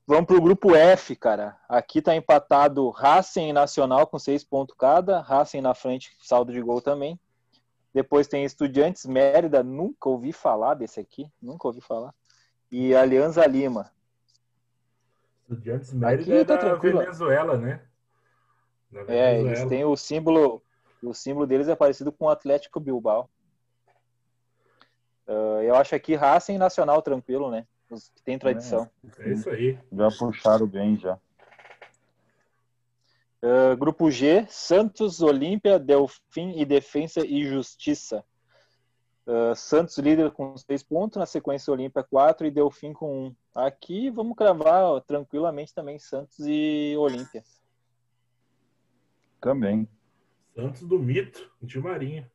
Vamos para o grupo F, cara. Aqui está empatado Racing e Nacional com seis pontos cada. Racing na frente, saldo de gol também. Depois tem Estudiantes Mérida, nunca ouvi falar desse aqui, nunca ouvi falar. E Alianza Lima. Estudiantes Mérida aqui tá é da tranquilo. Venezuela, né? É, eles têm o símbolo o símbolo deles é parecido com o Atlético Bilbao. Uh, eu acho aqui Racing Nacional tranquilo, né? Os que tem tradição. É, é isso aí. Já puxaram bem, já. Uh, grupo G, Santos, Olímpia, Delfim e Defensa e Justiça. Uh, Santos líder com seis pontos, na sequência Olímpia quatro e Delfim com um. Aqui vamos cravar ó, tranquilamente também Santos e Olímpia. Também. Santos do Mito, de Marinho.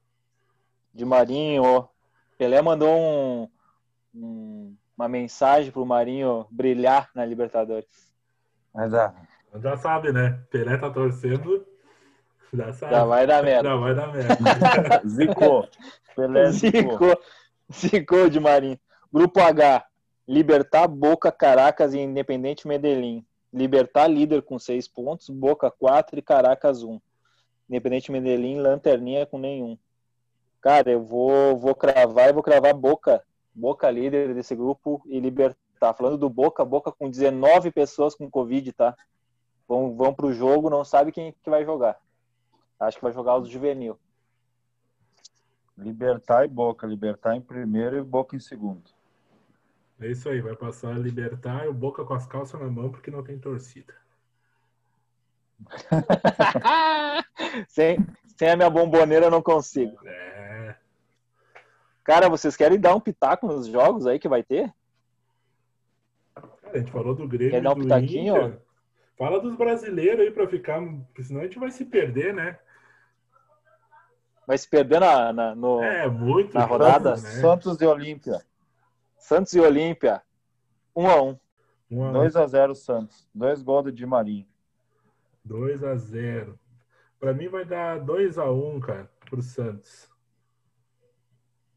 De Marinho, ó. Pelé mandou um, um, uma mensagem pro Marinho brilhar na Libertadores. Mas já. Já sabe, né? Pelé tá torcendo. Já sabe. Já vai dar merda. Já vai dar merda. zicou. Pelé zicou. Zicou de Marinho. Grupo H. Libertar, Boca, Caracas e Independente Medellín. Libertar líder com seis pontos, Boca 4 e Caracas 1. Independente Medellín, lanterninha com nenhum. Cara, eu vou, vou cravar e vou cravar Boca. Boca líder desse grupo e Libertar. Falando do Boca, Boca com 19 pessoas com Covid, tá? Vão, vão pro jogo, não sabe quem que vai jogar. Acho que vai jogar os juvenil. Libertar e Boca. Libertar em primeiro e Boca em segundo. É isso aí, vai passar a Libertar e o Boca com as calças na mão porque não tem torcida. sem, sem a minha bomboneira eu não consigo. É. Cara, vocês querem dar um pitaco nos jogos aí que vai ter? Cara, a gente falou do Grêmio Quer dar um pitaquinho? Inter. Fala dos brasileiros aí pra ficar, porque senão a gente vai se perder, né? Vai se perder na, na, no, é, muito na rodada? Santos, né? Santos e Olímpia. Santos e Olímpia. 1 um a 1 um. 2 a 0 Santos. Dois gols do Di Marinho. 2 a 0 Para mim vai dar 2 a 1 cara, pro Santos.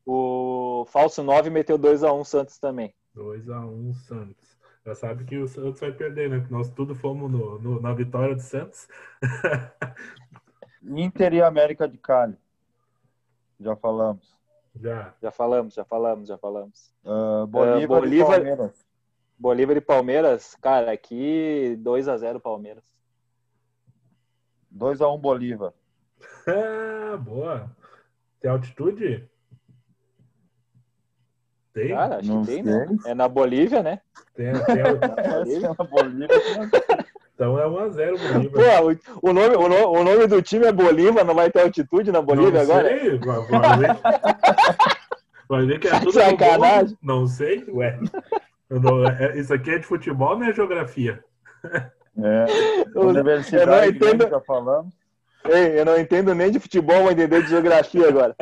O falso 9 meteu 2 a 1 Santos também. 2 a 1 Santos. Já sabe que o Santos vai perder, né? Porque nós tudo fomos no, no, na vitória do Santos. Inter e América de Cali. Já falamos. Já. Já falamos, já falamos, já falamos. Uh, Bolívar, uh, Bolívar, e Palmeiras. Bolívar e Palmeiras, cara, aqui 2 a 0 Palmeiras. 2x1 um Bolívar. Ah, boa. Tem altitude? Tem? Cara, acho Não que tem, né? É na Bolívia, né? Tem, tem na Bolívia. Então é 1x0 Bolívia. Pô, o, nome, o, nome, o nome do time é Bolívar, não vai ter altitude na Bolívia não agora? Sei, vai, ver, vai ver que é tudo Sacanagem. Não sei, ué. Não, é, isso aqui é de futebol, não é geografia? É, universidade, eu não entendo, já falamos. Ei, eu não entendo nem de futebol, vou entender de geografia agora.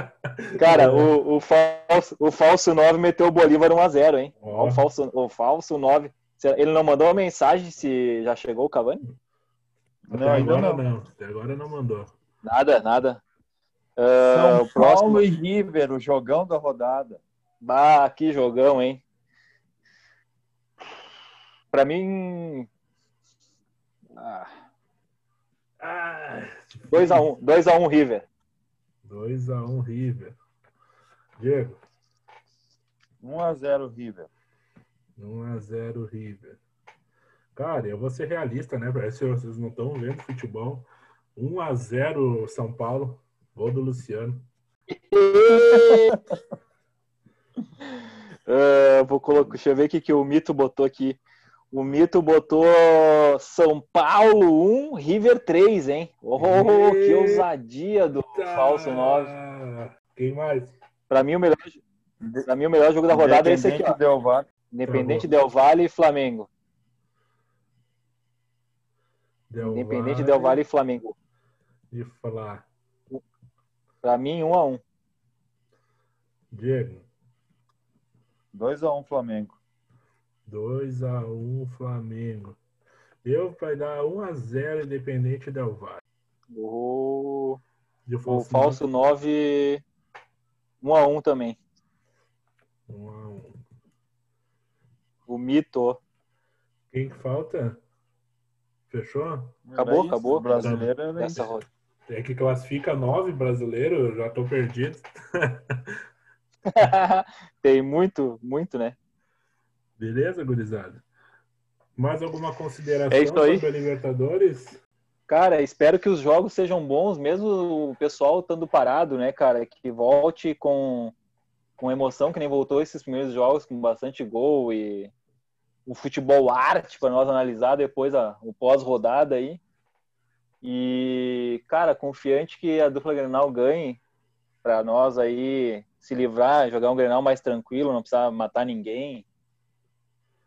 Cara, o, o, falso, o falso 9 meteu o Bolívar 1x0, hein? Oh. O, falso, o falso 9. Ele não mandou uma mensagem se já chegou o Cavani? Até não, agora não. não. Até agora não mandou. Nada, nada. Uh, São o próximo... Paulo e River, o jogão da rodada. Bah, que jogão, hein? Pra mim. 2x1, 2x1 um, River. 2x1 um, River. Diego. 1x0 River. 1x0 River. Cara, eu vou ser realista, né? Parece que vocês não estão vendo futebol. 1x0 São Paulo. Gol do Luciano. uh, vou colocar, deixa eu ver o que, que o Mito botou aqui. O Mito botou São Paulo 1, River 3, hein? Oh, que ousadia do falso 9. Quem mais? Para mim, o melhor, pra mim, o melhor jogo da rodada é esse aqui. Ó. Del Valle. Independente Del Valle e Flamengo. Del Independente Del Valle e Flamengo. E falar. Para mim, 1 a 1 Diego. 2x1 Flamengo. 2x1 Flamengo. Eu vai dar 1x0 Independente Del Valle. O, o falso 9 1x1 também. 1x1. O mito. Quem que falta? Fechou? Acabou, acabou. O brasileiro é nessa roda. É que classifica nove brasileiros, já tô perdido. Tem muito, muito, né? Beleza, gurizada? Mais alguma consideração é sobre a Libertadores? Cara, espero que os jogos sejam bons, mesmo o pessoal estando parado, né, cara? Que volte com, com emoção, que nem voltou esses primeiros jogos, com bastante gol e o futebol arte para nós analisar depois a, o pós-rodada aí. E, cara, confiante que a dupla Grenal ganhe para nós aí se livrar, jogar um Grenal mais tranquilo, não precisar matar ninguém.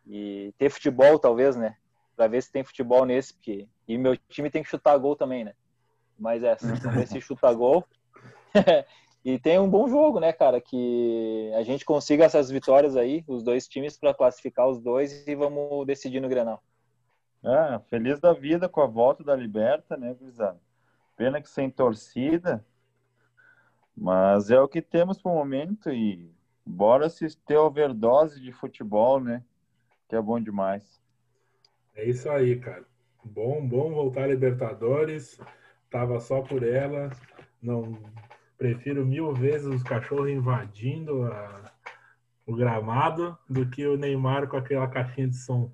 E ter futebol, talvez, né? Para ver se tem futebol nesse, porque. E meu time tem que chutar gol também, né? Mas é, ver se chuta gol. e tem um bom jogo, né, cara? Que a gente consiga essas vitórias aí, os dois times, para classificar os dois e vamos decidir no Grenal. É, feliz da vida com a volta da Liberta, né, Guizado? Pena que sem torcida, mas é o que temos para o momento e bora se ter overdose de futebol, né? Que é bom demais. É isso aí, cara. Bom, bom voltar a Libertadores. Tava só por ela. Não prefiro mil vezes os cachorros invadindo a, o gramado do que o Neymar com aquela caixinha de som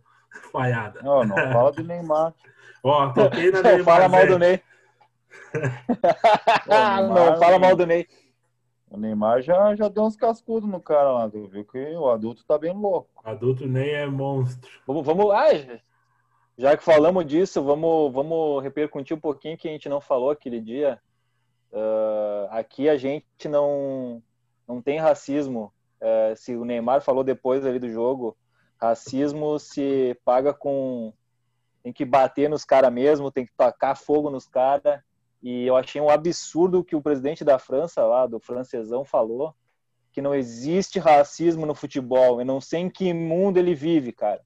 falhada. Não, não fala do Neymar. Ó, toquei na Neymar. fala mal do Ney. Neymar, não, fala mal do Ney. O Neymar já, já deu uns cascudos no cara lá, tu viu que o adulto tá bem louco. Adulto nem é monstro. Vamos, vamos ah, já que falamos disso, vamos, vamos repercutir um pouquinho que a gente não falou aquele dia. Uh, aqui a gente não, não tem racismo. Uh, se o Neymar falou depois ali do jogo, Racismo se paga com. Tem que bater nos caras mesmo, tem que tacar fogo nos caras. E eu achei um absurdo que o presidente da França, lá, do francesão, falou que não existe racismo no futebol. Eu não sei em que mundo ele vive, cara.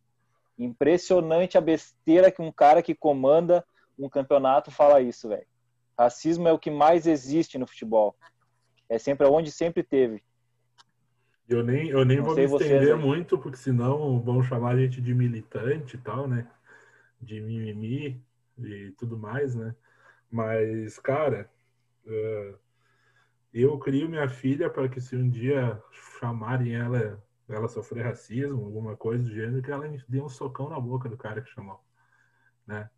Impressionante a besteira que um cara que comanda um campeonato fala isso, velho. Racismo é o que mais existe no futebol. É sempre onde sempre teve. Eu nem, eu nem vou me estender muito, porque senão vão chamar a gente de militante e tal, né? De mimimi e tudo mais, né? Mas, cara, uh, eu crio minha filha para que se um dia chamarem ela, ela sofrer racismo, alguma coisa do gênero, que ela me dê um socão na boca do cara que chamou, né?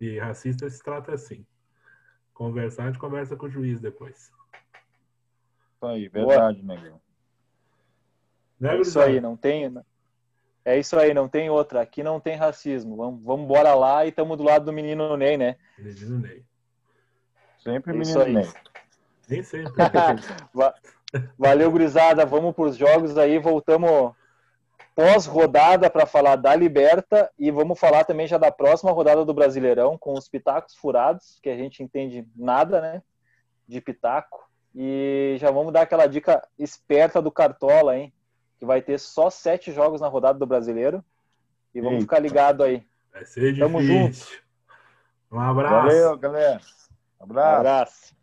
E racista se trata assim. Conversar, a gente conversa com o juiz depois. Isso aí, verdade, negão. Né, é isso aí, não tem. É isso aí, não tem outra. Aqui não tem racismo. Vamos, vamos embora lá e estamos do lado do menino Ney, né? Menino Ney. Sempre é menino Ney. Nem sempre. Valeu, gurizada. Vamos para os jogos aí. Voltamos pós-rodada para falar da Liberta e vamos falar também já da próxima rodada do Brasileirão com os pitacos furados, que a gente entende nada, né, de pitaco. E já vamos dar aquela dica esperta do Cartola, hein, que vai ter só sete jogos na rodada do Brasileiro. E vamos Eita. ficar ligado aí. Vai ser Tamo difícil. Junto. Um abraço. Valeu, galera. Um abraço. Um abraço.